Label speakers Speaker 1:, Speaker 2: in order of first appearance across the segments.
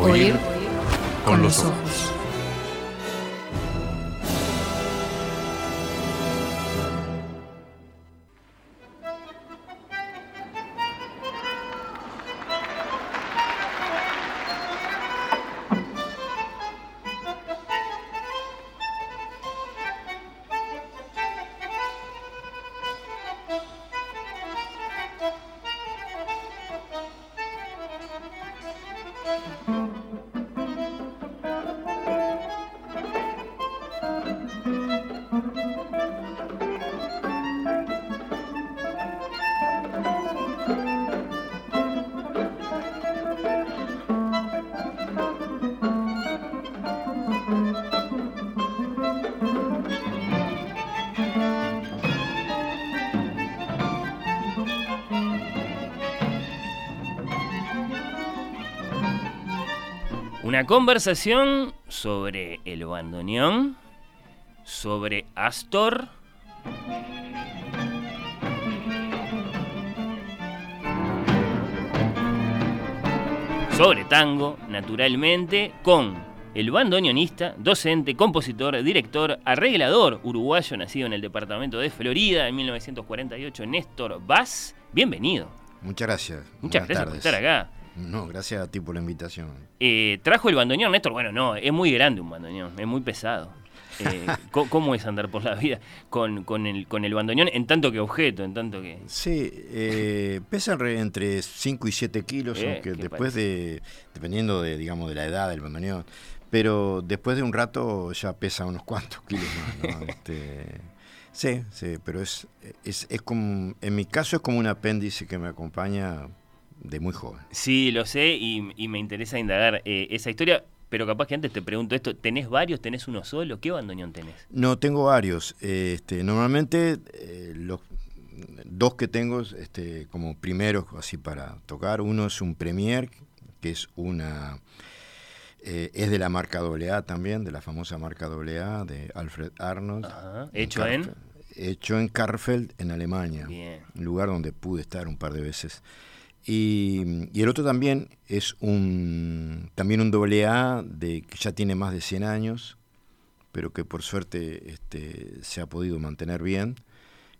Speaker 1: Oír con los ojos.
Speaker 2: Conversación sobre el bandoneón, sobre Astor. Sobre tango, naturalmente, con el bandoneonista, docente, compositor, director, arreglador uruguayo nacido en el departamento de Florida en 1948, Néstor Vaz. Bienvenido.
Speaker 3: Muchas gracias.
Speaker 2: Muchas
Speaker 3: Buenas
Speaker 2: gracias por estar acá.
Speaker 3: No, gracias a ti por la invitación.
Speaker 2: Eh, trajo el bandoneón, Néstor. Bueno, no, es muy grande un bandoneón, es muy pesado. Eh, ¿Cómo es andar por la vida con, con el, con el bandoneón en tanto que objeto, en tanto que...
Speaker 3: Sí, eh, pesan re- entre 5 y 7 kilos,
Speaker 2: Eh,
Speaker 3: aunque después de, dependiendo de, digamos, de la edad del bandoneón, pero después de un rato ya pesa unos cuantos kilos más, ¿no? Este, sí, sí, pero es, es, es como, en mi caso es como un apéndice que me acompaña de muy joven.
Speaker 2: Sí, lo sé y, y me interesa indagar eh, esa historia, pero capaz que antes te pregunto esto, ¿tenés varios? ¿Tenés uno solo? ¿Qué bandoneón tenés?
Speaker 3: No, tengo varios. Este, normalmente eh, los dos que tengo este, como primeros así para tocar. Uno es un Premier, que es una eh, es de la marca AA también, de la famosa marca AA de Alfred Arnold.
Speaker 2: Ajá, ¿hecho en?
Speaker 3: Karfeld- Hecho en Karfeld, en Alemania.
Speaker 2: Bien.
Speaker 3: Un lugar donde pude estar un par de veces. Y, y el otro también es un también un AA de que ya tiene más de 100 años, pero que por suerte este, se ha podido mantener bien.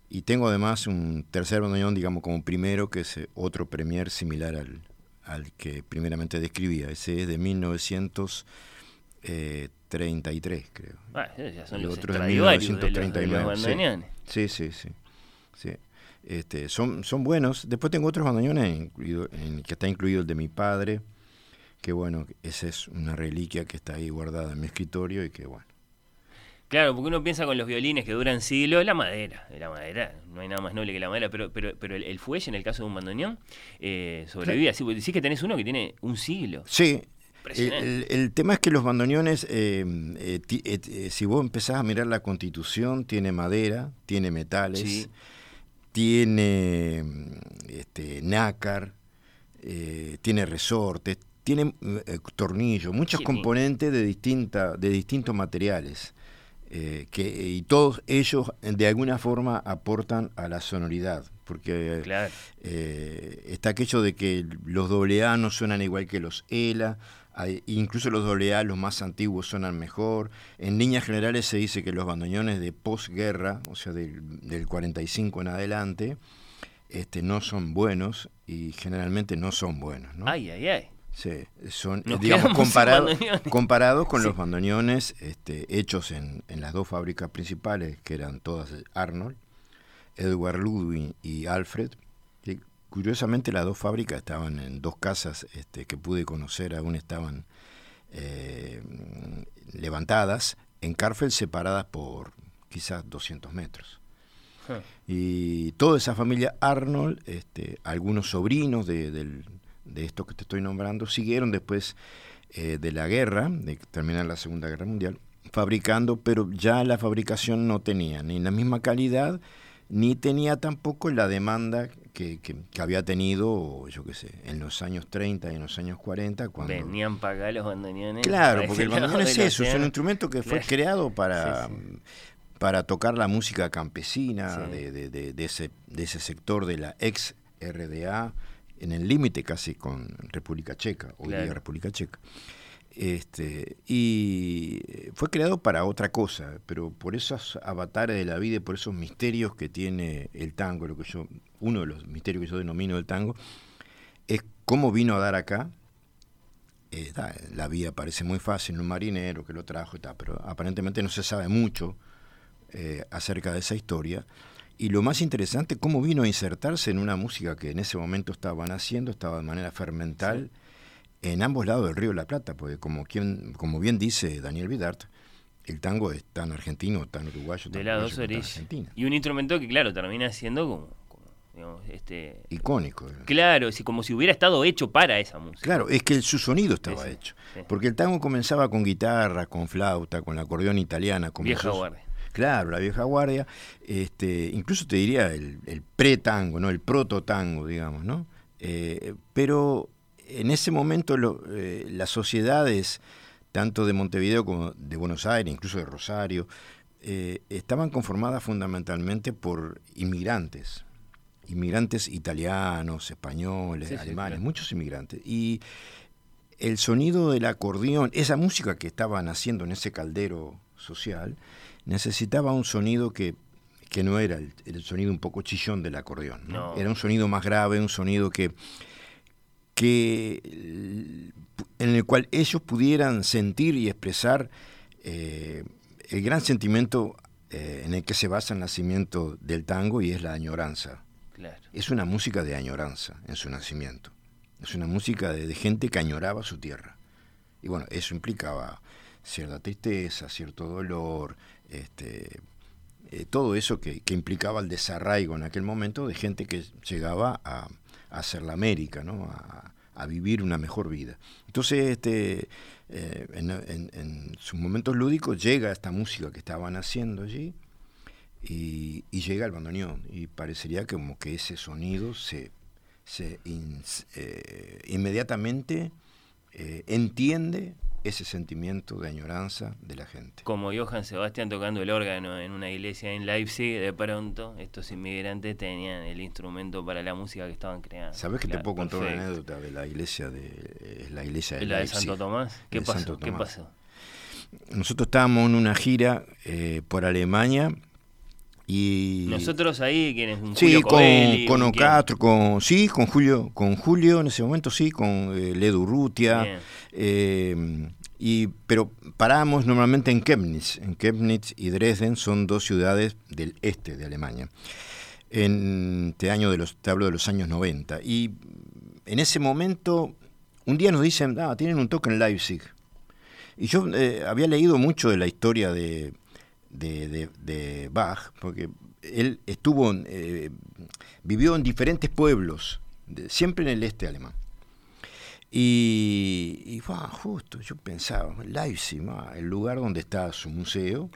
Speaker 3: Y tengo además un tercer bandoneón, digamos, como primero, que es eh, otro Premier similar al, al que primeramente describía. Ese es de 1933, creo.
Speaker 2: Ah, ya son
Speaker 3: El
Speaker 2: los
Speaker 3: otro es de
Speaker 2: Stradivarius de los, de los
Speaker 3: 1939, sí.
Speaker 2: bandoneones.
Speaker 3: Sí, sí, sí. sí. Este, son, son buenos. Después tengo otros bandoneones, incluido, en que está incluido el de mi padre, que bueno, esa es una reliquia que está ahí guardada en mi escritorio y que bueno.
Speaker 2: Claro, porque uno piensa con los violines que duran siglos, la madera, la madera, no hay nada más noble que la madera, pero, pero, pero el, el fuelle en el caso de un bandoneón eh, sobrevive así, decís que tenés uno que tiene un siglo.
Speaker 3: Sí. El, el tema es que los bandoneones, eh, eh, ti- eh, eh, si vos empezás a mirar la constitución, tiene madera, tiene metales,
Speaker 2: Sí.
Speaker 3: Tiene este, nácar, eh, tiene resortes, tiene eh, tornillos, muchos componentes de, distinta, de distintos materiales. eh, que, y todos ellos de alguna forma aportan a la sonoridad, porque
Speaker 2: Claro.
Speaker 3: está aquello de que los AA no suenan igual que los ELA, hay- incluso los AA, los más antiguos, suenan mejor. En líneas generales se dice que los bandoneones de posguerra, o sea, del, del 45 en adelante, este, no son buenos y generalmente no son buenos. ¿no?
Speaker 2: Ay, ay, ay.
Speaker 3: Sí, son,
Speaker 2: Nos
Speaker 3: eh, digamos, comparado- comparados con
Speaker 2: Sí.
Speaker 3: los bandoneones este, hechos en, en las dos fábricas principales, que eran todas Arnold, Edward Ludwig y Alfred, curiosamente las dos fábricas estaban en dos casas este, que pude conocer, aún estaban eh, levantadas, en Carfeld separadas por quizás 200 metros. Y toda esa familia Arnold, este, algunos sobrinos de, de estos que te estoy nombrando, siguieron después eh, de la guerra, de terminar la Segunda Guerra Mundial, fabricando, pero ya la fabricación no tenía ni la misma calidad, ni tenía tampoco la demanda que, que- que había tenido, yo qué sé, en los años 30 y en los años 40, cuando...
Speaker 2: Venían acá los bandoneones.
Speaker 3: Claro, porque el bandoneón es eso, es un instrumento que fue
Speaker 2: Claro.
Speaker 3: creado para,
Speaker 2: Sí, sí.
Speaker 3: para tocar la música campesina
Speaker 2: Sí.
Speaker 3: de, de- de- de ese, de ese sector de la ex RDA en el límite casi con República Checa, hoy día República Checa. Este, y fue creado para otra cosa, pero por esos avatares de la vida y por esos misterios que tiene el tango, lo que yo, uno de los misterios que yo denomino el tango, es cómo vino a dar acá. Eh, la vida parece muy fácil, un marinero que lo trajo y tal, pero aparentemente no se sabe mucho eh, acerca de esa historia. Y lo más interesante, cómo vino a insertarse en una música que en ese momento estaban haciendo, estaba de manera fermental en ambos lados del río de la Plata, porque como, quien, como bien dice Daniel Vidart, el tango es tan argentino, tan uruguayo,
Speaker 2: tan de las dos Argentina. Y un instrumento que, claro, termina siendo como, este
Speaker 3: icónico.
Speaker 2: Claro, como si hubiera estado hecho para esa música.
Speaker 3: Claro, es que su sonido estaba hecho. Porque el tango comenzaba con guitarra, con flauta, con la acordeón italiana. Con
Speaker 2: vieja guardia.
Speaker 3: Claro, la vieja guardia. Este, incluso te diría el, el pre-tango, ¿no? el proto-tango, digamos, ¿no? Eh, pero en ese momento eh, las sociedades, tanto de Montevideo como de Buenos Aires, incluso de Rosario, eh, estaban conformadas fundamentalmente por inmigrantes, inmigrantes italianos, españoles, alemanes, muchos inmigrantes. Y el sonido del acordeón, esa música que estaban haciendo en ese caldero social, necesitaba un sonido que, no era el, sonido un poco chillón del acordeón. Era un sonido más grave, un sonido que que, en el cual ellos pudieran sentir y expresar eh, el gran sentimiento eh, en el que se basa el nacimiento del tango y es la añoranza. Es una música de añoranza en su nacimiento. Es una música de, gente que añoraba su tierra. Y bueno, eso implicaba cierta tristeza, cierto dolor, este, eh, todo eso que, implicaba el desarraigo en aquel momento de gente que llegaba a, hacer la América, ¿no? a, vivir una mejor vida. Entonces, este, eh, en, sus momentos lúdicos llega esta música que estaban haciendo allí y, llega el bandoneón y parecería como que ese sonido se, se eh, inmediatamente eh, entiende ese sentimiento de añoranza de la gente.
Speaker 2: Como Johann Sebastián tocando el órgano en una iglesia en Leipzig, de pronto estos inmigrantes tenían el instrumento para la música que estaban creando.
Speaker 3: ¿Sabes que te puedo contar una anécdota de la iglesia de la iglesia de
Speaker 2: ¿La de Santo Tomás? ¿Qué pasó? ¿Qué pasó?
Speaker 3: Nosotros estábamos en una gira eh, por Alemania y
Speaker 2: nosotros ahí quienes
Speaker 3: sí con, con Ocastro con sí con Julio con Julio en ese momento sí con eh, Ledu Rutia eh, y pero paramos normalmente en Chemnitz. En Chemnitz y Dresden son dos ciudades del este de Alemania en este año de los te hablo de los años 90 y en ese momento un día nos dicen ah tienen un toque en Leipzig y yo eh, había leído mucho de la historia de de, de, Bach, porque él estuvo, eh, vivió en diferentes pueblos, siempre en el este alemán. Y, y justo, yo pensaba, Leipzig, el lugar donde está su museo,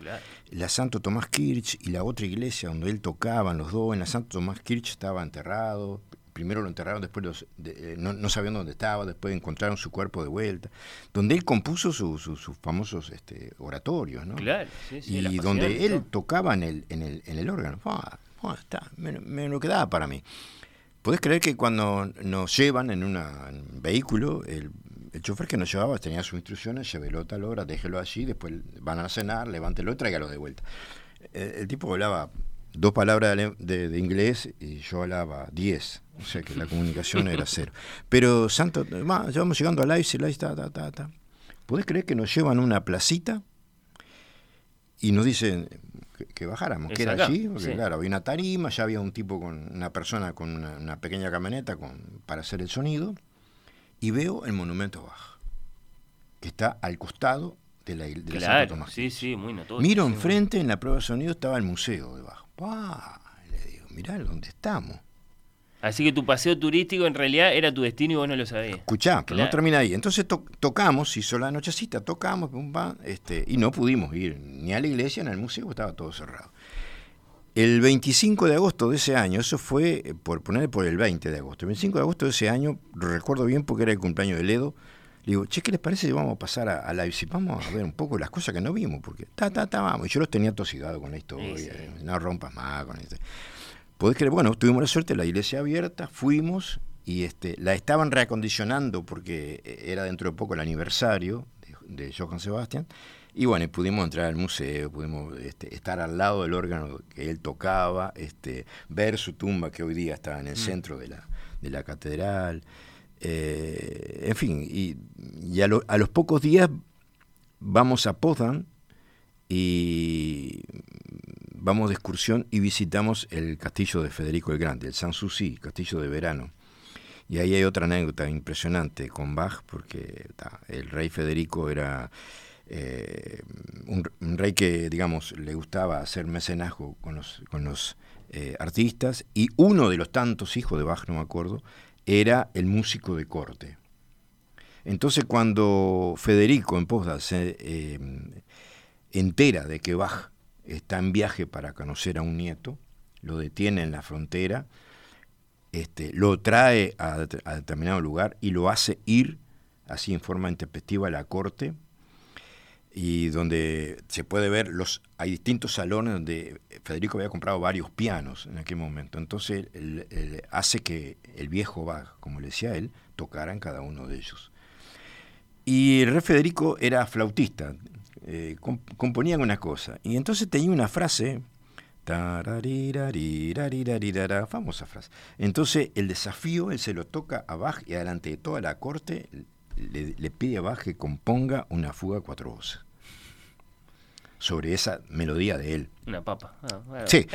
Speaker 3: la Santo Tomás Kirch y la otra iglesia donde él tocaba, los dos, en la Santo Tomás Kirch estaba enterrado, primero lo enterraron, después los, eh, no, no, sabían dónde estaba, después encontraron su cuerpo de vuelta, donde él compuso sus famosos este, oratorios, ¿no?
Speaker 2: Claro,
Speaker 3: Y donde él tocaba en el, en el, en el órgano. está, me, lo quedaba para mí. ¿Podés creer que cuando nos llevan en, un vehículo, el, el, chofer que nos llevaba tenía sus instrucciones, llévelo tal hora, déjelo allí, después van a cenar, levántelo y tráigalo de vuelta. El, tipo hablaba dos palabras de, inglés y yo hablaba diez. O sea que la comunicación era cero. Pero Santo, ya vamos llegando a Leipzig, Leipzig, ta, ta, ta, ta. ¿Podés creer que nos llevan a una placita y nos dicen que, bajáramos, que era allí? Porque claro, había una tarima, ya había un tipo con una persona con una, pequeña camioneta con, para hacer el sonido, y veo el monumento Bach, que está al costado de la, de Santo Tomás.
Speaker 2: Sí, sí, muy notorio.
Speaker 3: Miro enfrente, en la prueba de sonido estaba el museo de Bach. Le digo, mirá dónde estamos.
Speaker 2: Así que tu paseo turístico en realidad era tu destino y vos no lo sabías.
Speaker 3: Escuchá, pero no termina ahí. Entonces tocamos, hizo la nochecita, tocamos, este, y no pudimos ir ni a la iglesia ni al museo, estaba todo cerrado. El 25 de agosto de ese año, eso fue, eh, por poner por el 20 de agosto, el 25 de agosto de ese año, recuerdo bien porque era el cumpleaños de Ledo, le digo, che, ¿qué les parece si vamos a pasar a, a Leipzig? Vamos a ver un poco las cosas que no vimos, porque ta, ta, ta, vamos. Y yo los tenía tosidados con la historia, no rompas más con esto. Podés creer, bueno, tuvimos la suerte, la iglesia abierta, fuimos y este, la estaban reacondicionando porque era dentro de poco el aniversario de, de Johann Sebastian. Y bueno, pudimos entrar al museo, pudimos este, estar al lado del órgano que él tocaba, este, ver su tumba que hoy día está en el mm. centro de la, de la catedral. Eh, en fin, y, a, a, los pocos días vamos a Potsdam y vamos de excursión y visitamos el castillo de Federico el Grande, el Sanssouci, castillo de verano. Y ahí hay otra anécdota impresionante con Bach, porque el rey Federico era eh, un, rey que, digamos, le gustaba hacer mecenazgo con los, con los eh, artistas, y uno de los tantos hijos de Bach, no me acuerdo, era el músico de corte. Entonces cuando Federico en Potsdam se eh, entera de que Bach está en viaje para conocer a un nieto, lo detiene en la frontera, este, lo trae a, determinado lugar y lo hace ir así en forma intempestiva a la corte y donde se puede ver los hay distintos salones donde Federico había comprado varios pianos en aquel momento. Entonces hace que el viejo va como le decía él tocara en cada uno de ellos. Y el rey Federico era flautista eh, componían una cosa y entonces tenía una frase Famosa frase. Entonces el desafío él se lo toca a Bach y adelante de toda la corte le, pide a Bach que componga una fuga a cuatro voces sobre esa melodía de él.
Speaker 2: Una papa.
Speaker 3: Ah, sí.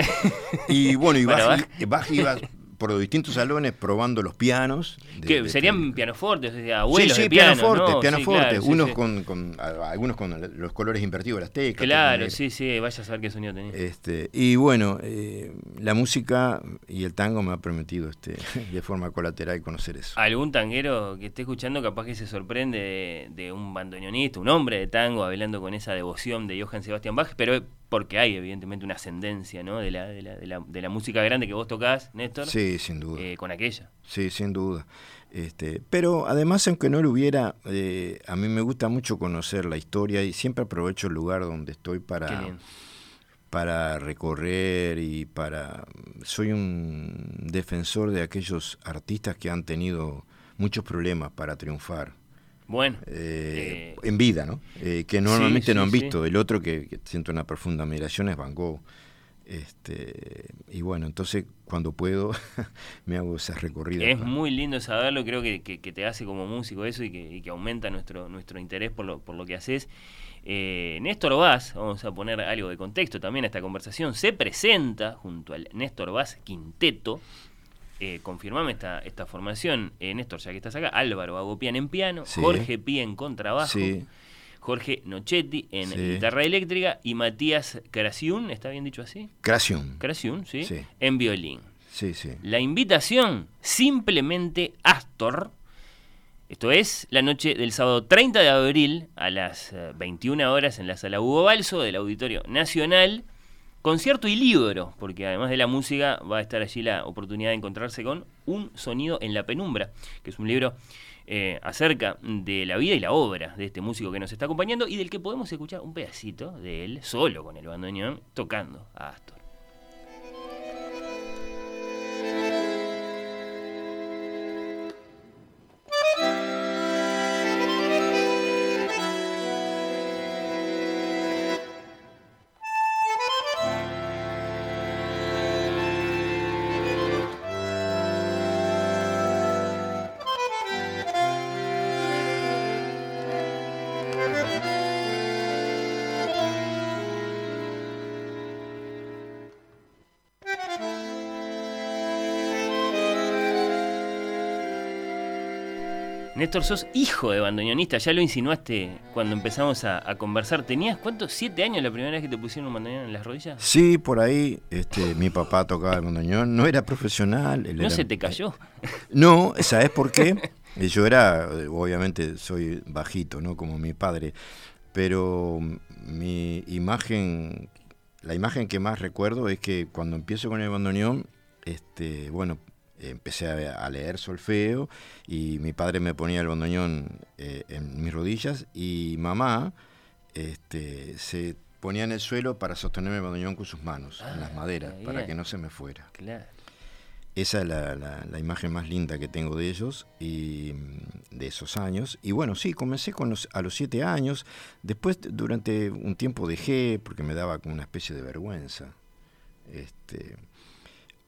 Speaker 3: Y bueno, y Bach, Bach iba por los distintos salones probando los pianos.
Speaker 2: que serían pianofortes, o sea, abuelos
Speaker 3: sí,
Speaker 2: sí,
Speaker 3: pianofortes, pianofortes, unos con, con, algunos con los colores invertidos de las teclas.
Speaker 2: Claro, sí, sí, vaya a saber qué sonido tenía.
Speaker 3: Este, y bueno, eh, la música y el tango me ha permitido este, de forma colateral conocer eso.
Speaker 2: Algún tanguero que esté escuchando capaz que se sorprende de, de un bandoneonista, un hombre de tango hablando con esa devoción de Johann Sebastian Bach, pero porque hay evidentemente una ascendencia ¿no? de, la, de, la, de, la, de la música grande que vos tocás, Néstor.
Speaker 3: Sí, sin duda.
Speaker 2: Eh, con aquella.
Speaker 3: Sí, sin duda. Este, pero además, aunque no lo hubiera, eh, a mí me gusta mucho conocer la historia y siempre aprovecho el lugar donde estoy para, para recorrer y para... Soy un defensor de aquellos artistas que han tenido muchos problemas para triunfar.
Speaker 2: Bueno.
Speaker 3: Eh, eh, en vida, ¿no? Eh, que normalmente no han visto. El otro que, siento una profunda admiración es Van Gogh. Este, y bueno, entonces cuando puedo me hago esas recorridas.
Speaker 2: Es muy lindo saberlo, creo que, te hace como músico eso y que, aumenta nuestro, nuestro interés por lo, por lo que haces. Néstor Vaz, vamos a poner algo de contexto también a esta conversación, se presenta junto al Néstor Vaz Quinteto eh, confirmame esta, esta formación, eh, Néstor, ya que estás acá, Álvaro Agopian en piano, Jorge Pía en contrabajo, Jorge Nochetti en guitarra eléctrica y Matías Craciun, ¿está bien dicho así?
Speaker 3: Craciun.
Speaker 2: Craciun, ¿sí? En violín.
Speaker 3: Sí, sí.
Speaker 2: La invitación, simplemente Astor, esto es la noche del sábado 30 de abril a las 21 eh, horas en la sala Hugo Balso del Auditorio Nacional concierto y libro, porque además de la música va a estar allí la oportunidad de encontrarse con Un sonido en la penumbra, que es un libro eh, acerca de la vida y la obra de este músico que nos está acompañando y del que podemos escuchar un pedacito de él solo con el bandoneón tocando a Astor. Néstor, sos hijo de bandoneonista, ya lo insinuaste cuando empezamos a, conversar. ¿Tenías cuántos? ¿Siete años la primera vez que te pusieron un bandoneón en las rodillas?
Speaker 3: Sí, por ahí. Este, mi papá tocaba el bandoneón, no era profesional.
Speaker 2: ¿No se te cayó?
Speaker 3: No, ¿sabes por qué? Yo era, obviamente soy bajito, ¿no? Como mi padre, pero mi imagen, la imagen que más recuerdo es que cuando empiezo con el bandoneón, este, bueno, empecé a, leer solfeo y mi padre me ponía el bandoneón eh, en mis rodillas y mamá este, se ponía en el suelo para sostenerme el bandoneón con sus manos, en las ah, maderas, para que no se me fuera. esa es la, la- la imagen más linda que tengo de ellos y de esos años. Y bueno, sí, comencé con los, a los siete años. Después, durante un tiempo dejé porque me daba como una especie de vergüenza. Este,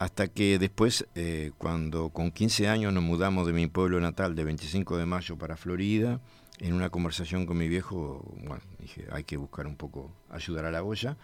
Speaker 3: hasta que después, eh, cuando con 15 años nos mudamos de mi pueblo natal de 25 de mayo para Florida, en una conversación con mi viejo, bueno, dije, hay que buscar un poco, ayudar a la olla.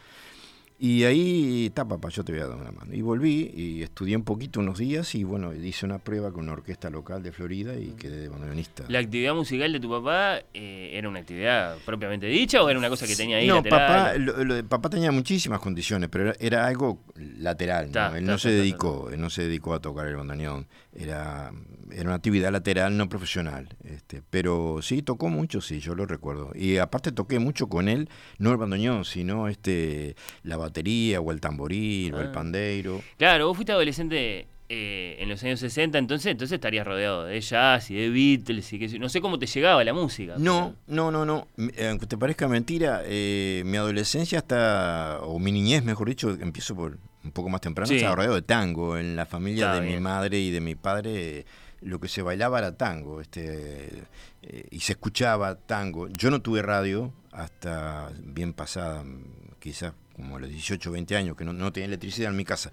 Speaker 3: Y ahí, está papá, yo te voy a dar una mano. Y volví y estudié un poquito unos días y bueno, hice una prueba con una orquesta local de Florida y quedé de bandoneonista.
Speaker 2: ¿La actividad musical de tu papá eh, era una actividad propiamente dicha o era una cosa que tenía ahí
Speaker 3: no,
Speaker 2: lateral?
Speaker 3: papá, lo- lo papá tenía muchísimas condiciones, pero era, era algo lateral. ¿no?
Speaker 2: Ta,
Speaker 3: él
Speaker 2: ta,
Speaker 3: no
Speaker 2: ta,
Speaker 3: se dedicó, no se dedicó a tocar el bandoneón. Era, era una actividad lateral, no profesional. Este, pero sí tocó mucho, sí, yo lo recuerdo. Y aparte toqué mucho con él, no el bandoneón, sino este, la batería o el tamboril o el
Speaker 2: Ah.
Speaker 3: pandeiro.
Speaker 2: Claro, vos fuiste adolescente eh, en los años 60, entonces entonces estarías rodeado de jazz y de Beatles y que no sé cómo te llegaba la música.
Speaker 3: No, no, no, no. Aunque te parezca mentira, eh, mi adolescencia está, o mi niñez, mejor dicho, empiezo por un poco más temprano,
Speaker 2: Sí.
Speaker 3: estaba rodeado de tango. En la familia
Speaker 2: Está
Speaker 3: de mi madre y de mi padre, lo que se bailaba era tango, este, eh, y se escuchaba tango. Yo no tuve radio hasta bien pasada, quizás como a los 18 20 años, que no, no tenía electricidad en mi casa.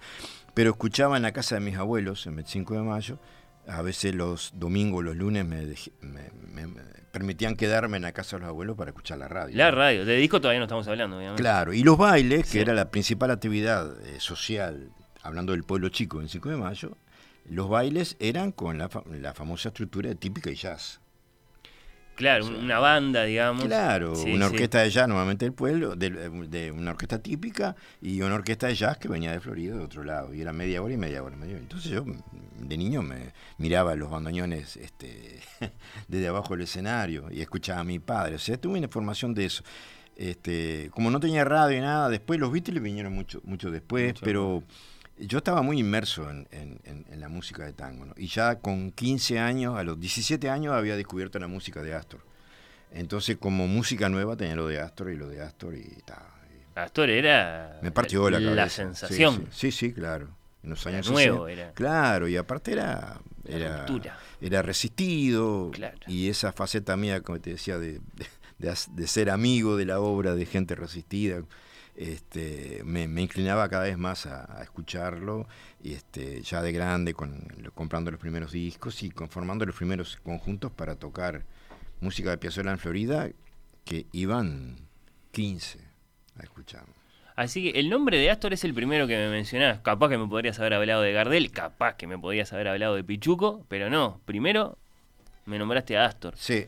Speaker 3: Pero escuchaba en la casa de mis abuelos, en 25 de mayo, a veces los domingos, los lunes me, dej- me- me- me permitían quedarme en la casa de los abuelos para escuchar la radio.
Speaker 2: La
Speaker 3: ¿no?
Speaker 2: radio, de disco todavía no estamos hablando, obviamente.
Speaker 3: Claro, y los bailes, que era la principal actividad eh, social, hablando del pueblo chico en 5 de mayo, los bailes eran con la, la famosa estructura típica y jazz.
Speaker 2: Claro, un- una banda, digamos.
Speaker 3: Claro,
Speaker 2: Sí,
Speaker 3: una
Speaker 2: sí.
Speaker 3: orquesta de jazz normalmente del pueblo, de, una orquesta típica y una orquesta de jazz que venía de Florida de otro lado. Y era media hora y media hora. media hora. Entonces yo de niño me miraba los bandoneones este, desde abajo del escenario y escuchaba a mi padre. O sea, tuve una formación de eso. Este, como no tenía radio y nada, después los Beatles vinieron mucho, mucho después,
Speaker 2: Mucho
Speaker 3: pero yo estaba muy inmerso en, en- en- en la música de tango. ¿no? Y ya con 15 años, a los 17 años, había descubierto la música de Astor. Entonces, como música nueva, tenía lo de Astor y lo de Astor y ta, y
Speaker 2: Astor era
Speaker 3: me partió la cabeza.
Speaker 2: sensación.
Speaker 3: Sí, sí, sí, claro. En los
Speaker 2: Era
Speaker 3: años
Speaker 2: nuevo,
Speaker 3: 60.
Speaker 2: era.
Speaker 3: Claro, y aparte era
Speaker 2: Era
Speaker 3: era, resistido
Speaker 2: Claro.
Speaker 3: y esa faceta mía, como te decía, de, de- de as- de ser amigo de la obra de gente resistida, este, me, me inclinaba cada vez más a, a escucharlo y este, ya de grande, con, comprando los primeros discos y conformando los primeros conjuntos para tocar música de Piazzolla en Florida, que iban 15 a escucharnos.
Speaker 2: Así que el nombre de Astor es el primero que me mencionás. Capaz que me podrías haber hablado de Gardel, capaz que me podrías haber hablado de Pichuco, pero no. Primero me nombraste a Astor,
Speaker 3: Sí,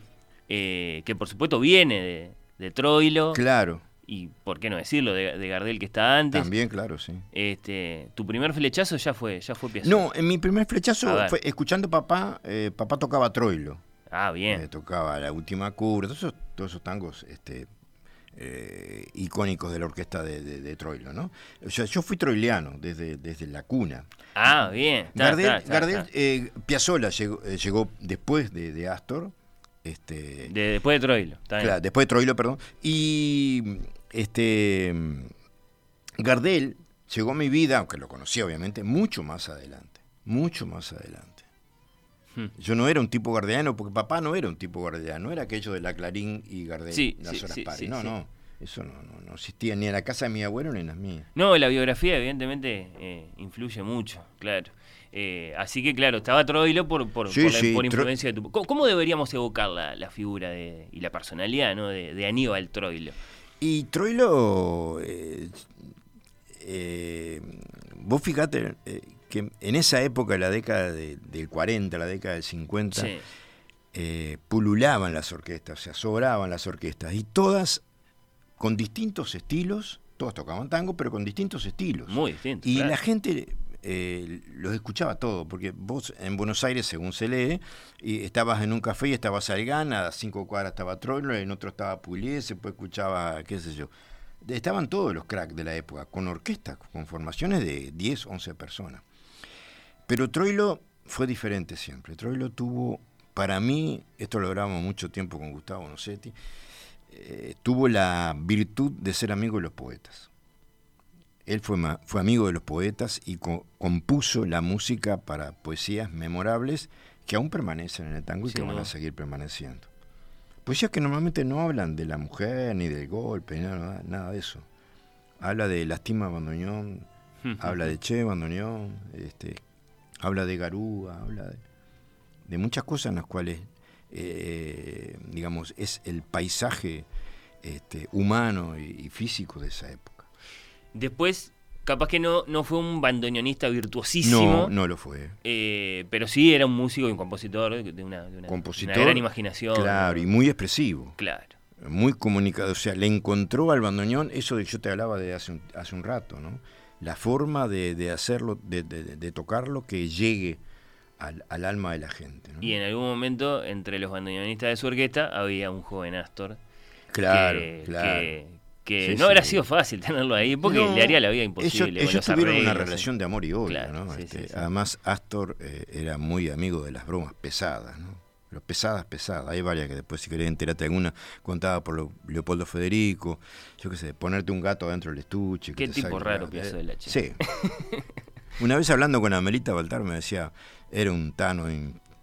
Speaker 2: eh, que por supuesto viene de, de Troilo,
Speaker 3: claro,
Speaker 2: y por qué no decirlo, de, de Gardel que está antes.
Speaker 3: también, claro, sí.
Speaker 2: Este, tu primer flechazo ya fue, ya fue Piazzolla.
Speaker 3: No, en mi primer flechazo fue escuchando papá, eh, papá tocaba Troilo,
Speaker 2: Ah, bien.
Speaker 3: eh, tocaba La Última Cura, todos esos, todos esos tangos este, eh, icónicos de la orquesta de, de- de Troilo, ¿no? O sea, yo fui troiliano desde, desde la cuna.
Speaker 2: Ah, bien.
Speaker 3: Gardel, eh, Piazzolla llegó, llegó después de, Astor, este,
Speaker 2: De- después de Troilo.
Speaker 3: Claro, después de Troilo, perdón. Y este Gardel llegó a mi vida, aunque lo conocía obviamente, mucho más adelante. Mucho más adelante.
Speaker 2: Hmm.
Speaker 3: Yo no era un tipo gardiano, porque papá no era un tipo gardiano, era aquello de la Clarín y Gardel,
Speaker 2: Sí,
Speaker 3: las
Speaker 2: sí,
Speaker 3: horas
Speaker 2: sí,
Speaker 3: pares. no, no, eso no, no, no existía ni en la casa de mi abuelo ni en las mías.
Speaker 2: No, la biografía evidentemente eh, influye mucho, claro. Eh, así que claro, estaba Troilo por, por,
Speaker 3: Sí,
Speaker 2: por la-
Speaker 3: sí,
Speaker 2: por
Speaker 3: Tro-
Speaker 2: influencia de tu... ¿Cómo, cómo deberíamos evocar la, la figura de, y la personalidad ¿no? de, de Aníbal Troilo?
Speaker 3: Y Troilo, eh, eh, vos fíjate eh, que en esa época, la década de- del 40, la década del 50,
Speaker 2: Sí.
Speaker 3: eh, pululaban las orquestas, o sea, sobraban las orquestas, y todas con distintos estilos, todas tocaban tango, pero con distintos estilos.
Speaker 2: Muy distinto.
Speaker 3: y
Speaker 2: claro.
Speaker 3: la gente eh, los escuchaba todo, porque vos en Buenos Aires, según se lee, y estabas en un café y estaba Salgán, a cinco cuadras estaba Troilo, en otro estaba Pugliese, después escuchaba, qué sé yo. Estaban todos los cracks de la época, con orquestas, con formaciones de 10, 11 personas. Pero Troilo fue diferente siempre. Troilo tuvo, para mí, esto lo hablábamos mucho tiempo con Gustavo Nocetti, eh, tuvo la virtud de ser amigo de los poetas. Él fue, fue amigo de los poetas y compuso la música para poesías memorables que aún permanecen en el tango y que van a seguir permaneciendo. Poesías que normalmente no hablan de la mujer, ni del golpe, nada, nada de eso. Habla de Lastima Bandoneón, habla de Che Bandoneón, este, habla de Garúa, habla de, muchas cosas en las cuales, eh, digamos, es el paisaje este, humano y, físico de esa época.
Speaker 2: Después, capaz que no, no fue un bandoneonista virtuosísimo.
Speaker 3: No, no lo fue.
Speaker 2: Eh, pero sí era un músico y un compositor de una, gran imaginación.
Speaker 3: Claro, y muy expresivo.
Speaker 2: Claro.
Speaker 3: Muy comunicado. O sea, le encontró al bandoneón eso de que yo te hablaba de hace un, hace un rato, ¿no? La forma de, hacerlo, de, de, tocarlo que llegue al, alma de la gente.
Speaker 2: Y en algún momento, entre los bandoneonistas de su orquesta, había un joven Astor
Speaker 3: Claro, claro.
Speaker 2: Que, no hubiera sido fácil tenerlo ahí porque le haría la vida imposible.
Speaker 3: Ellos, tuvieron una relación de amor y odio, ¿no? Este, además, Astor eh, era muy amigo de las bromas pesadas, ¿no? Pero pesadas, pesadas. Hay varias que después, si querés enterarte alguna, contaba por Leopoldo Federico. Yo qué sé, ponerte un gato adentro del estuche.
Speaker 2: Qué tipo raro pienso de la chica.
Speaker 3: Sí. una vez hablando con Amelita Baltar me decía, era un tano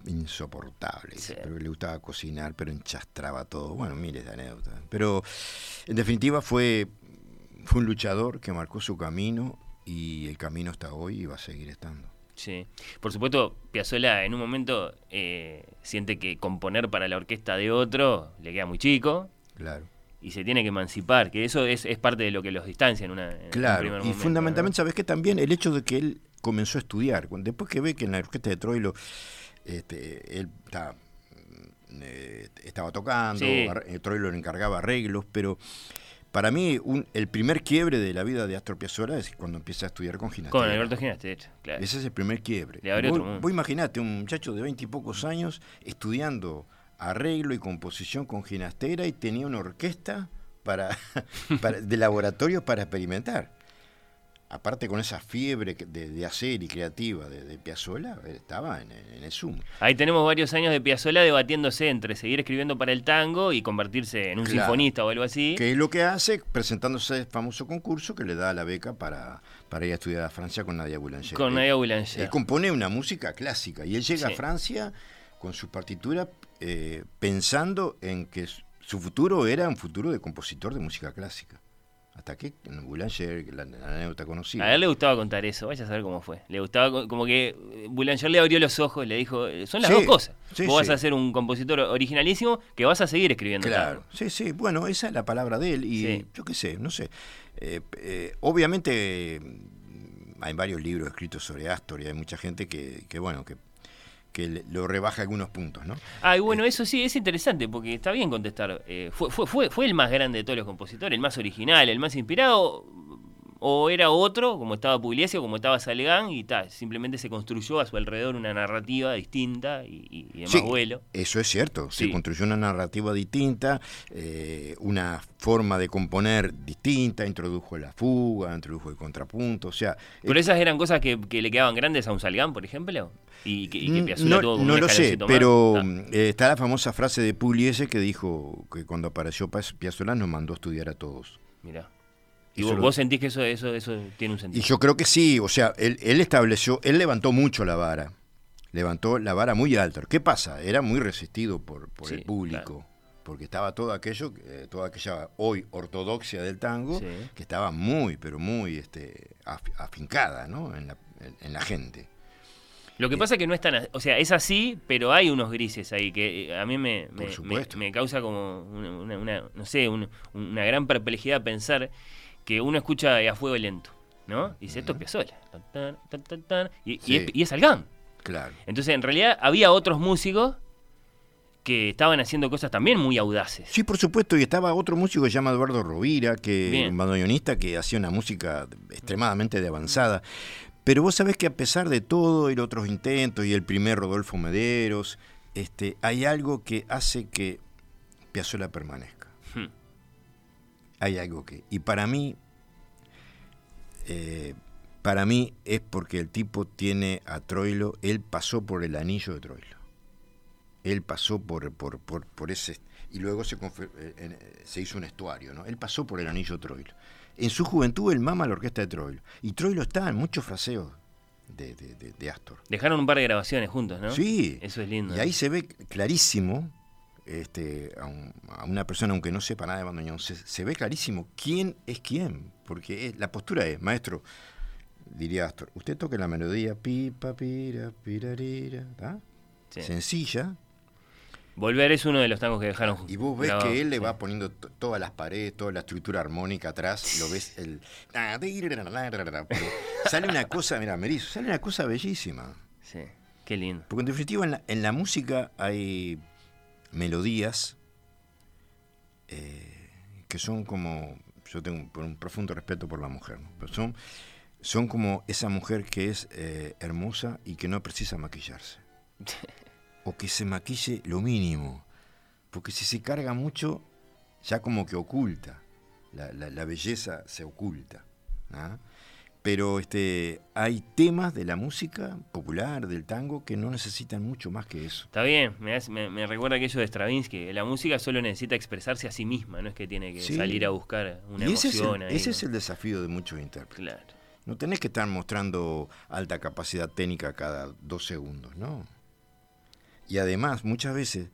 Speaker 3: insoportable. Pero le gustaba cocinar, pero enchastraba todo. Bueno, miles de anécdotas. Pero en definitiva fue, fue un luchador que marcó su camino y el camino está hoy y va a seguir estando.
Speaker 2: Sí, por supuesto, Piazzolla en un momento eh, siente que componer para la orquesta de otro le queda muy chico.
Speaker 3: Claro.
Speaker 2: Y se tiene que emancipar, que eso es, parte de lo que los distancia en una.
Speaker 3: claro, y fundamentalmente, ¿sabes que También el hecho de que él comenzó a estudiar, después que ve que en la orquesta de Troilo este, él eh, estaba tocando, eh, Troy lo encargaba arreglos, pero para mí el primer quiebre de la vida de Astor Piazzolla es cuando empieza a estudiar con Ginastera.
Speaker 2: Con Alberto Ginastera, claro.
Speaker 3: Ese es el primer quiebre. vos, imaginate un muchacho de veinte y pocos años estudiando arreglo y composición con Ginastera y tenía una orquesta para de laboratorio para experimentar aparte con esa fiebre de, hacer y creativa de, de Piazzolla, estaba en, el Zoom.
Speaker 2: Ahí tenemos varios años de Piazzolla debatiéndose entre seguir escribiendo para el tango y convertirse en un sinfonista o algo así.
Speaker 3: Que es lo que hace presentándose el famoso concurso que le da la beca para, para ir a estudiar a Francia con Nadia Boulanger.
Speaker 2: Con Nadia Boulanger.
Speaker 3: Él, compone una música clásica y él llega a Francia con su partitura eh, pensando en que su futuro era un futuro de compositor de música clásica. Hasta que Boulanger, la, anécdota conocida.
Speaker 2: A él le gustaba contar eso, vaya a saber cómo fue. Le gustaba, como que Boulanger le abrió los ojos, le dijo, son las dos cosas. Vos vas a ser un compositor originalísimo que vas a seguir escribiendo.
Speaker 3: Claro, sí, sí, bueno, esa es la palabra de él y yo qué sé, no sé. Eh, eh, obviamente hay varios libros escritos sobre Astor y hay mucha gente que, que bueno, que que lo rebaja algunos puntos, ¿no?
Speaker 2: Ah, y bueno, eh, eso sí es interesante, porque está bien contestar. Eh, fue, fue, fue, fue el más grande de todos los compositores, el más original, el más inspirado, o era otro, como estaba Pugliese o como estaba Salgán, y tal, simplemente se construyó a su alrededor una narrativa distinta y, de más vuelo.
Speaker 3: Eso es cierto, se construyó una narrativa distinta, eh, una forma de componer distinta, introdujo la fuga, introdujo el contrapunto, o sea...
Speaker 2: ¿Pero esas eran cosas que, que le quedaban grandes a un Salgán, por ejemplo? Y que,
Speaker 3: mm, no, no lo sé, pero eh, está la famosa frase de Pugliese que dijo que cuando apareció Piazzolla nos mandó a estudiar a todos.
Speaker 2: Mira. ¿Y vos, sentís que eso, eso, eso tiene un sentido?
Speaker 3: Y yo creo que sí, o sea, él, estableció, él levantó mucho la vara, levantó la vara muy alta. ¿Qué pasa? Era muy resistido por, por el público. Porque estaba todo aquello, eh, toda aquella hoy ortodoxia del tango, que estaba muy, pero muy este, afincada ¿no? en, la, en la gente.
Speaker 2: Lo que pasa es que no es tan, o sea, es así, pero hay unos grises ahí que eh, a mí me, me, causa como una, no sé, una gran perplejidad pensar que uno escucha a fuego lento, ¿no? Y dice, esto es Piazzolla, y, y, es, Algán.
Speaker 3: Claro.
Speaker 2: Entonces, en realidad, había otros músicos que estaban haciendo cosas también muy audaces.
Speaker 3: Sí, por supuesto, y estaba otro músico que se llama Eduardo Rovira, que un bandoneonista que hacía una música extremadamente de avanzada. Pero vos sabés que a pesar de todo y los otros intentos y el primer Rodolfo Mederos, este, hay algo que hace que Piazzolla permanezca. Hay algo que... Y para mí, eh, para mí es porque el tipo tiene a Troilo, él pasó por el anillo de Troilo. Él pasó por, por, por, por ese... Y luego se, eh, en- eh, se hizo un estuario, ¿no? Él pasó por el anillo Troilo. En su juventud él mama la orquesta de Troilo. Y Troilo está en muchos fraseos de, de- de- de Astor.
Speaker 2: Dejaron un par de grabaciones juntos, ¿no?
Speaker 3: Sí.
Speaker 2: Eso es lindo.
Speaker 3: Y ahí se ve clarísimo, este, a, un- a una persona, aunque no sepa nada de bandoneón, se, se ve clarísimo quién es quién. Porque es- la postura es, maestro, diría Astor, usted toque la melodía, pi, pa, pira, pirarira.
Speaker 2: Sí.
Speaker 3: sencilla,
Speaker 2: Volver es uno de los tangos que dejaron
Speaker 3: y vos ves que él le
Speaker 2: sí.
Speaker 3: va poniendo to- todas las paredes, toda la estructura armónica atrás, lo ves el... Sale una cosa, mira, Merizo, sale una cosa bellísima.
Speaker 2: Sí, qué lindo.
Speaker 3: Porque en definitiva en la, en la música hay melodías eh, que son como, yo tengo un, un profundo respeto por la mujer, ¿no? pero son, son como esa mujer que es eh, hermosa y que no precisa maquillarse. o que se maquille lo mínimo, porque si se carga mucho, ya como que oculta, la, la- la belleza se oculta. ¿ah? Pero este, hay temas de la música popular, del tango, que no necesitan mucho más que eso.
Speaker 2: Está bien, me, hace- me- me recuerda aquello de Stravinsky, la música solo necesita expresarse a sí misma, no es que tiene que
Speaker 3: Sí.
Speaker 2: salir a buscar una
Speaker 3: y ese es,
Speaker 2: emoción
Speaker 3: el,
Speaker 2: ahí,
Speaker 3: ese
Speaker 2: ¿no?
Speaker 3: es el desafío de muchos intérpretes.
Speaker 2: Claro.
Speaker 3: No tenés que estar mostrando alta capacidad técnica cada dos segundos, ¿no? Y además, muchas veces,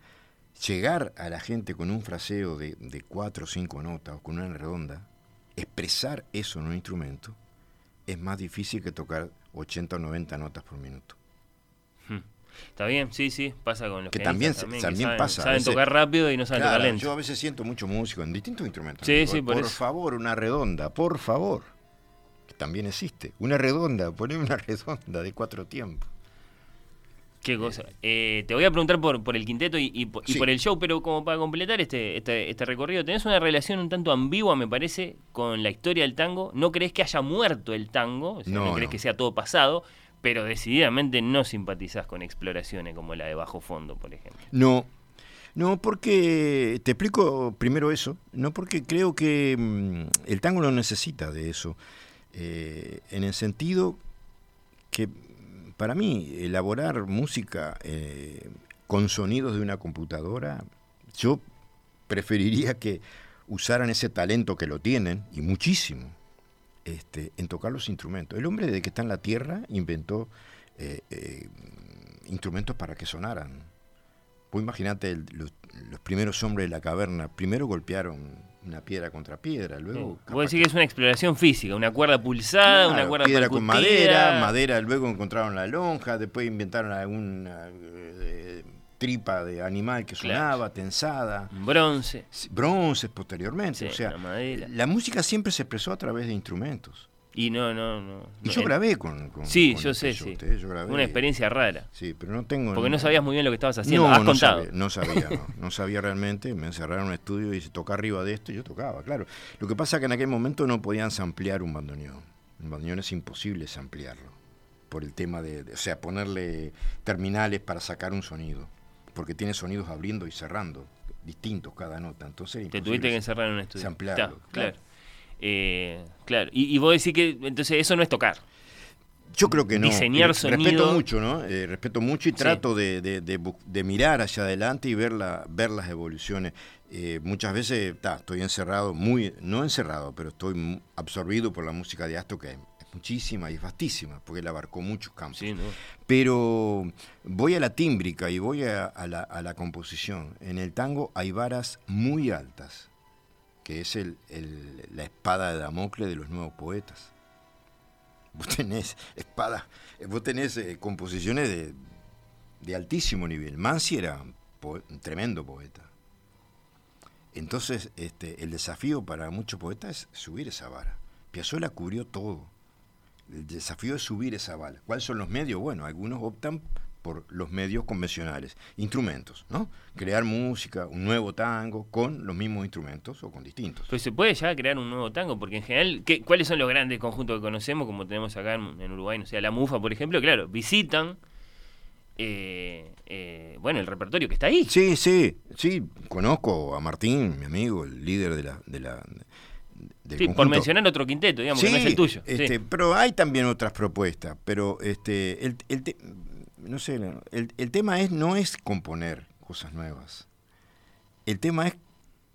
Speaker 3: llegar a la gente con un fraseo de, de cuatro o cinco notas o con una redonda, expresar eso en un instrumento, es más difícil que tocar 80 o 90 notas por minuto.
Speaker 2: Está bien, sí, sí, pasa con los
Speaker 3: Que también se-
Speaker 2: que
Speaker 3: también
Speaker 2: saben,
Speaker 3: pasa,
Speaker 2: Saben
Speaker 3: veces-
Speaker 2: tocar rápido y no saben
Speaker 3: Claro,
Speaker 2: tocar lento.
Speaker 3: yo a veces siento mucho músico en distintos instrumentos.
Speaker 2: Sí, sí, por
Speaker 3: por favor, una redonda, por favor. Que también existe. Una redonda, poneme una redonda de cuatro tiempos.
Speaker 2: Qué cosa. Eh, te voy a preguntar por, por el quinteto y, y por- y
Speaker 3: Sí.
Speaker 2: por el show, pero como para completar este, este, este recorrido, tenés una relación un tanto ambigua, me parece, con la historia del tango. No crees que haya muerto el tango, o sea, no,
Speaker 3: No,
Speaker 2: crees
Speaker 3: no.
Speaker 2: que sea todo pasado, pero decididamente no simpatizás con exploraciones como la de Bajo Fondo, por ejemplo.
Speaker 3: No, no, porque te explico primero eso. No porque creo que mm, el tango no necesita de eso. Eh, en el sentido que para mí elaborar música eh, con sonidos de una computadora, yo preferiría que usaran ese talento que lo tienen, y muchísimo, este, en tocar los instrumentos. El hombre desde que está en la tierra inventó eh, eh, instrumentos para que sonaran. Vos imaginate los, los primeros hombres de la caverna, primero golpearon una piedra contra piedra, luego...
Speaker 2: Sí. Vos decís que es una exploración física, una cuerda pulsada, una cuerda
Speaker 3: piedra con
Speaker 2: percutida.
Speaker 3: madera, madera, luego encontraron la lonja, después inventaron alguna eh, tripa de animal que
Speaker 2: Claro.
Speaker 3: sonaba, tensada,
Speaker 2: Bronce.
Speaker 3: bronces posteriormente,
Speaker 2: Sí,
Speaker 3: o sea,
Speaker 2: la
Speaker 3: la música siempre se expresó a través de instrumentos.
Speaker 2: Y no, no, no.
Speaker 3: Y
Speaker 2: no,
Speaker 3: yo
Speaker 2: eh,
Speaker 3: grabé con, con-
Speaker 2: Sí,
Speaker 3: con
Speaker 2: yo
Speaker 3: el
Speaker 2: sé, sí.
Speaker 3: Peyote, yo grabé.
Speaker 2: Una experiencia rara.
Speaker 3: Sí, pero no tengo...
Speaker 2: Porque no sabías muy bien lo que estabas haciendo.
Speaker 3: No,
Speaker 2: Has
Speaker 3: no
Speaker 2: contado.
Speaker 3: sabía, no sabía, no, no sabía realmente. Me encerraron en un estudio y se toca arriba de esto y yo tocaba, claro. Lo que pasa es que en aquel momento no podían samplear un bandoneón. Un bandoneón es imposible samplearlo. Por el tema de, de- o sea, ponerle terminales para sacar un sonido. Porque tiene sonidos abriendo y cerrando, distintos cada nota. Entonces
Speaker 2: Te tuviste que encerrar en un estudio.
Speaker 3: samplearlo, claro.
Speaker 2: claro. Eh, claro. Y, y vos decís que entonces eso no es tocar.
Speaker 3: Yo creo que no.
Speaker 2: Diseñar sonido.
Speaker 3: Respeto mucho, ¿no? Eh, respeto mucho y
Speaker 2: Sí.
Speaker 3: trato de, de- de bu- de mirar hacia adelante y ver, la, ver las evoluciones. Eh, muchas veces ta, estoy encerrado, muy, no encerrado, pero estoy absorbido por la música de Astor, que es muchísima y es vastísima, porque él abarcó muchos campos.
Speaker 2: Sí, ¿no?
Speaker 3: Pero voy a la tímbrica y voy a, a la, a la composición. En el tango hay varas muy altas, que es el, la espada de Damocles de los nuevos poetas. Vos tenés espada, vos tenés eh, composiciones de, de altísimo nivel. Mansi era un tremendo poeta. Entonces, este, el desafío para muchos poetas es subir esa vara. Piazzolla cubrió todo. El desafío es subir esa vara. ¿Cuáles son los medios? Bueno, algunos optan por los medios convencionales, instrumentos, ¿no? Crear música, un nuevo tango con los mismos instrumentos o con distintos.
Speaker 2: Pero se puede ya crear un nuevo tango, porque en general, ¿qué- ¿cuáles son los grandes conjuntos que conocemos, como tenemos acá en, en Uruguay? No sé, la MUFA, por ejemplo, claro, visitan, eh, eh, bueno, el repertorio que está ahí.
Speaker 3: Sí, sí, sí, conozco a Martín, mi amigo, el líder de la... De la
Speaker 2: Sí, por mencionar otro quinteto, digamos, que no es el tuyo. sí.
Speaker 3: Este, Pero hay también otras propuestas. Pero este, el, el te- no sé, el, el tema es no es componer cosas nuevas. El tema es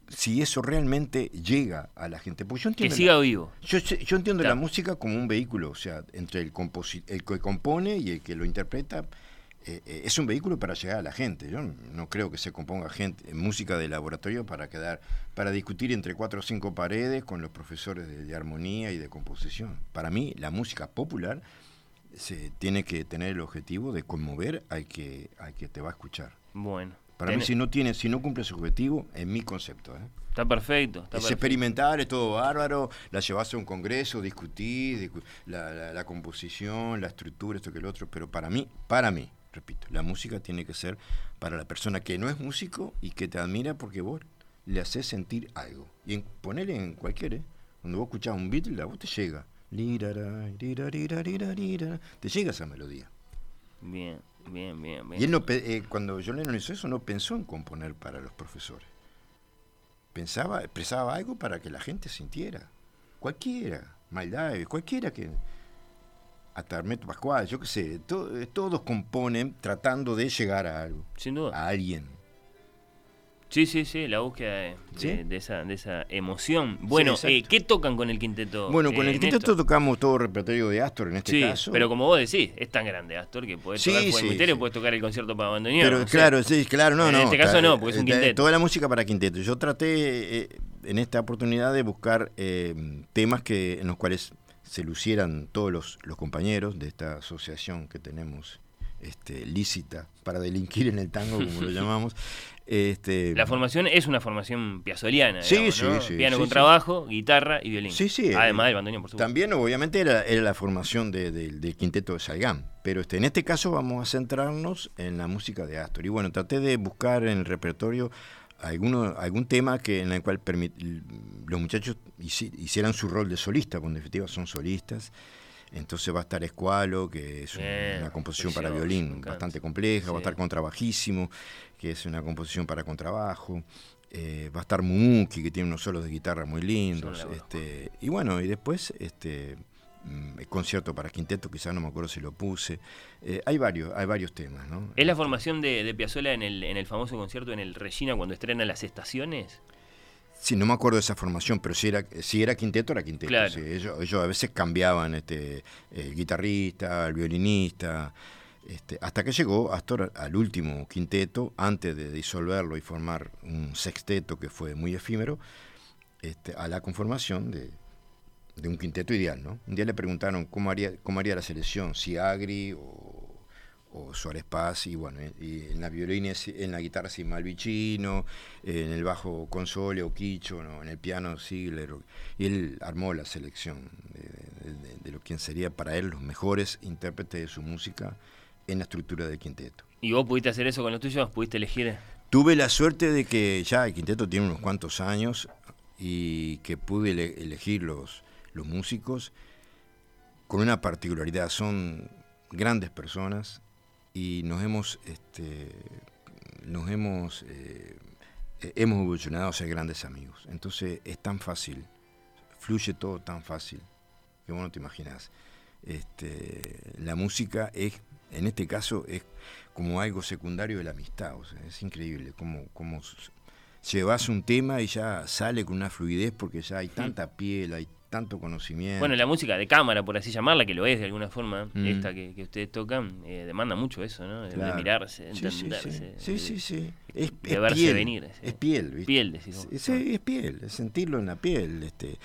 Speaker 3: si eso realmente llega a la gente. Porque yo
Speaker 2: Que
Speaker 3: entiendo
Speaker 2: siga
Speaker 3: la-
Speaker 2: vivo.
Speaker 3: yo, yo entiendo
Speaker 2: Claro.
Speaker 3: la música como un vehículo, o sea, entre el, el que compone y el que lo interpreta, eh, eh, es un vehículo para llegar a la gente. Yo no creo que se componga gente, música de laboratorio para quedar, para discutir entre cuatro o cinco paredes con los profesores de, de armonía y de composición. Para mí, la música popular se tiene que tener el objetivo de conmover al que, al que te va a escuchar.
Speaker 2: Bueno.
Speaker 3: Para mí, si no tiene, si no cumple su objetivo, en mi concepto, ¿eh?
Speaker 2: Está perfecto. Está
Speaker 3: Es
Speaker 2: perfecto.
Speaker 3: experimental, es todo bárbaro, la llevas a un congreso, discutís, discu- la, la- la composición, la estructura, esto que el otro, pero para mí, para mí, repito, la música tiene que ser para la persona que no es músico y que te admira porque vos le haces sentir algo. Y en, ponele en cualquier, ¿eh? Cuando vos escuchás un Beatle, a vos te llega. Te llega esa melodía.
Speaker 2: Bien, bien, bien, bien.
Speaker 3: Y él no, eh, cuando John Lennon hizo eso, no pensó en componer para los profesores. Pensaba, expresaba algo para que la gente sintiera. Cualquiera, Miles Davis, cualquiera que. Hasta Hermeto Pascual, yo qué sé, to- todos componen tratando de llegar a algo,
Speaker 2: Sin duda.
Speaker 3: a alguien.
Speaker 2: Sí, sí, sí, la búsqueda de,
Speaker 3: ¿Sí?
Speaker 2: de- de esa, de esa emoción. Bueno, eh, ¿qué tocan con el quinteto?
Speaker 3: Bueno, con
Speaker 2: eh,
Speaker 3: el quinteto
Speaker 2: Néstor?
Speaker 3: tocamos todo repertorio de Astor en este
Speaker 2: Sí,
Speaker 3: caso.
Speaker 2: pero como vos decís, es tan grande Astor que podés tocar y Misterio, podés tocar el concierto para abandonar.
Speaker 3: Pero claro, sí, claro, no,
Speaker 2: En
Speaker 3: no.
Speaker 2: este caso no, porque es un quinteto.
Speaker 3: Toda la música para quinteto. Yo traté eh, en esta oportunidad de buscar eh, temas que en los cuales se lucieran todos los, los compañeros de esta asociación que tenemos este, lícita para delinquir en el tango, como lo llamamos. Este,
Speaker 2: La formación es una formación piazoliana.
Speaker 3: Sí,
Speaker 2: digamos,
Speaker 3: sí,
Speaker 2: ¿no?
Speaker 3: sí,
Speaker 2: Piano
Speaker 3: sí,
Speaker 2: con
Speaker 3: sí.
Speaker 2: trabajo, guitarra y violín.
Speaker 3: Sí, sí.
Speaker 2: Además
Speaker 3: eh,
Speaker 2: del bandoneón, por supuesto.
Speaker 3: También, obviamente, era, era la formación de- de- del quinteto de Salgán. Pero este, en este caso vamos a centrarnos en la música de Astor. Y bueno, traté de buscar en el repertorio alguno, algún tema que en el cual permit- los muchachos hici- hicieran su rol de solista, porque en definitiva son solistas. Entonces va a estar Escualo, que es
Speaker 2: Bien,
Speaker 3: una composición para
Speaker 2: precioso,
Speaker 3: violín bastante compleja, va a estar Contrabajísimo, que es una composición para contrabajo. eh, va a estar Mumuki, que tiene unos solos de guitarra muy lindos. Este, y bueno, y después este mm, el concierto para quinteto, quizás no me acuerdo si lo puse. Eh, hay varios, hay varios temas, ¿no?
Speaker 2: ¿Es la formación de, de Piazzolla en el, en el famoso concierto en el Regina cuando estrena las estaciones?
Speaker 3: Sí, no me acuerdo de esa formación, pero si era, si era quinteto, era quinteto.
Speaker 2: Claro.
Speaker 3: sí. ellos, ellos a veces cambiaban este, el guitarrista, el violinista, este, hasta que llegó Astor al último quinteto, antes de disolverlo y formar un sexteto que fue muy efímero, este, a la conformación de, de un quinteto ideal. ¿no? Un día le preguntaron cómo haría, cómo haría la selección, si Agri o, o Suárez Paz, y bueno, y en la violina, en la guitarra sí Malvicino, en el bajo Console o Quicho, ¿no? en el piano Ziegler, y él armó la selección de, de- de- de lo quien sería para él los mejores intérpretes de su música en la estructura del quinteto.
Speaker 2: ¿Y vos pudiste hacer eso con los tuyos? ¿Pudiste elegir?
Speaker 3: Tuve la suerte de que ya el quinteto tiene unos cuantos años y que pude ele- elegir los, los músicos con una particularidad. Son grandes personas y nos hemos, este, nos hemos, eh, eh, hemos evolucionado a ser grandes amigos. Entonces es tan fácil, fluye todo tan fácil que vos no te imaginas. Este, la música es, en este caso, es como algo secundario de la amistad. O sea, es increíble cómo, cómo llevas un tema y ya sale con una fluidez porque ya hay tanta piel, hay tanto conocimiento.
Speaker 2: Bueno, la música de cámara, por así llamarla, que lo es de alguna forma,
Speaker 3: Mm.
Speaker 2: esta que, que ustedes tocan, eh, demanda mucho eso, ¿no? De- mirarse, de entenderse.
Speaker 3: sí, sí, sí, sí.
Speaker 2: de-
Speaker 3: Es,
Speaker 2: de
Speaker 3: es
Speaker 2: verse
Speaker 3: piel,
Speaker 2: venir.
Speaker 3: Es piel, ¿viste?
Speaker 2: Piel, decís vos.
Speaker 3: Sí, sí, es piel, es sentirlo en la piel. Este.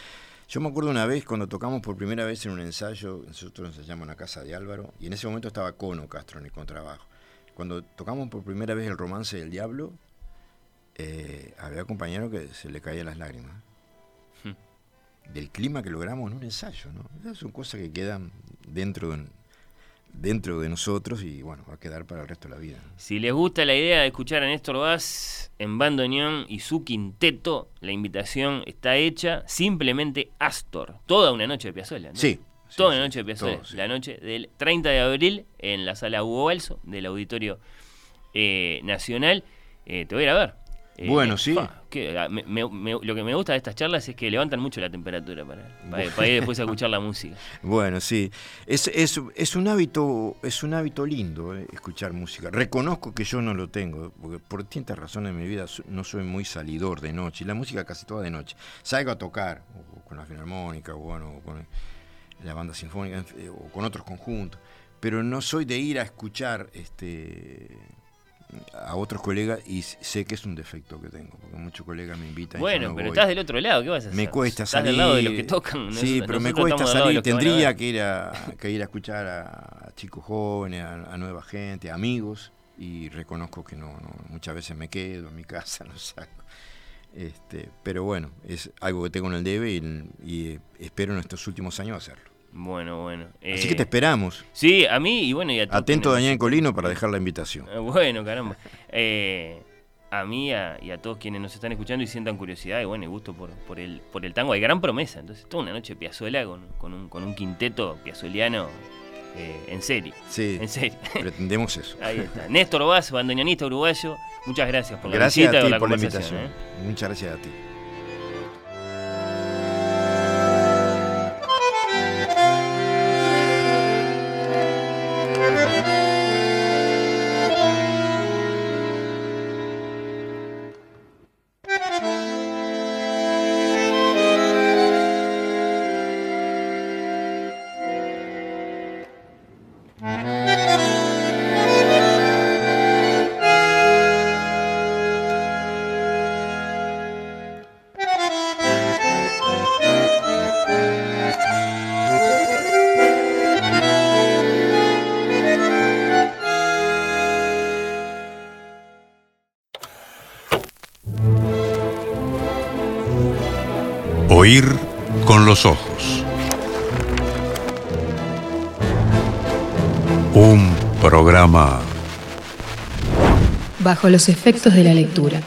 Speaker 3: Yo me acuerdo una vez cuando tocamos por primera vez en un ensayo, nosotros ensayamos en la casa de Álvaro, y en ese momento estaba Cono Castro en el contrabajo. Cuando tocamos por primera vez el romance del diablo, eh, había compañeros que se le caían las lágrimas. Del clima que logramos en un ensayo, ¿no? Esas son cosas que quedan dentro de, dentro de nosotros y bueno, va a quedar para el resto de la vida.
Speaker 2: Si les gusta la idea de escuchar a Néstor Vaz en bandoneón y su quinteto, la invitación está hecha. Simplemente Astor. Toda una noche de Piazzolla. ¿no?
Speaker 3: Sí.
Speaker 2: Toda
Speaker 3: sí,
Speaker 2: una noche de
Speaker 3: todo, sí.
Speaker 2: La noche del 30 de abril en la sala Hugo Balso del Auditorio eh, Nacional. Eh, te voy a ir a ver. Eh,
Speaker 3: Bueno, sí.
Speaker 2: fa, que, ah, me- me- me- lo que me gusta de estas charlas es que levantan mucho la temperatura para, para, para ir después a escuchar la música.
Speaker 3: Bueno, sí. Es, es, es un hábito, es un hábito lindo eh, escuchar música. Reconozco que yo no lo tengo, porque por distintas razones en mi vida no soy muy salidor de noche. Y la música casi toda de noche. Salgo a tocar, o con la filarmónica, o bueno, o con la banda sinfónica, o con otros conjuntos. Pero no soy de ir a escuchar este a otros colegas y sé que es un defecto que tengo, porque muchos colegas me invitan. y
Speaker 2: Bueno,
Speaker 3: no
Speaker 2: pero
Speaker 3: voy.
Speaker 2: estás del otro lado, ¿qué vas a hacer?
Speaker 3: Me cuesta
Speaker 2: Estás
Speaker 3: salir.
Speaker 2: del lado de los que tocan.
Speaker 3: Sí, pero me cuesta salir. Tendría que ir a, que ir a escuchar a, a chicos jóvenes, a, a nueva gente, a amigos, y reconozco que no, no, muchas veces me quedo en mi casa, no saco. Este, pero bueno, es algo que tengo en el debe y, y espero en estos últimos años hacerlo.
Speaker 2: Bueno, bueno.
Speaker 3: Así
Speaker 2: eh,
Speaker 3: que te esperamos.
Speaker 2: Sí, a mí y bueno, y a todos
Speaker 3: Atento
Speaker 2: quienes-
Speaker 3: Daniel Colino para dejar la invitación.
Speaker 2: Eh, Bueno, caramba. Eh, a mí a- y a todos quienes nos están escuchando y sientan curiosidad y bueno, y gusto por, por, el, por el tango. Hay gran promesa. Entonces, toda una noche piazuela con, con, un, con un quinteto piazueliano eh, en serie.
Speaker 3: Sí,
Speaker 2: En serie.
Speaker 3: pretendemos eso.
Speaker 2: Ahí está. Néstor Vaz, bandoneonista uruguayo. Muchas gracias por la
Speaker 3: Gracias
Speaker 2: visita
Speaker 3: a
Speaker 2: y por la
Speaker 3: por la
Speaker 2: conversación.
Speaker 3: invitación.
Speaker 2: ¿eh?
Speaker 3: Muchas gracias a ti.
Speaker 1: Bajo los efectos de la lectura.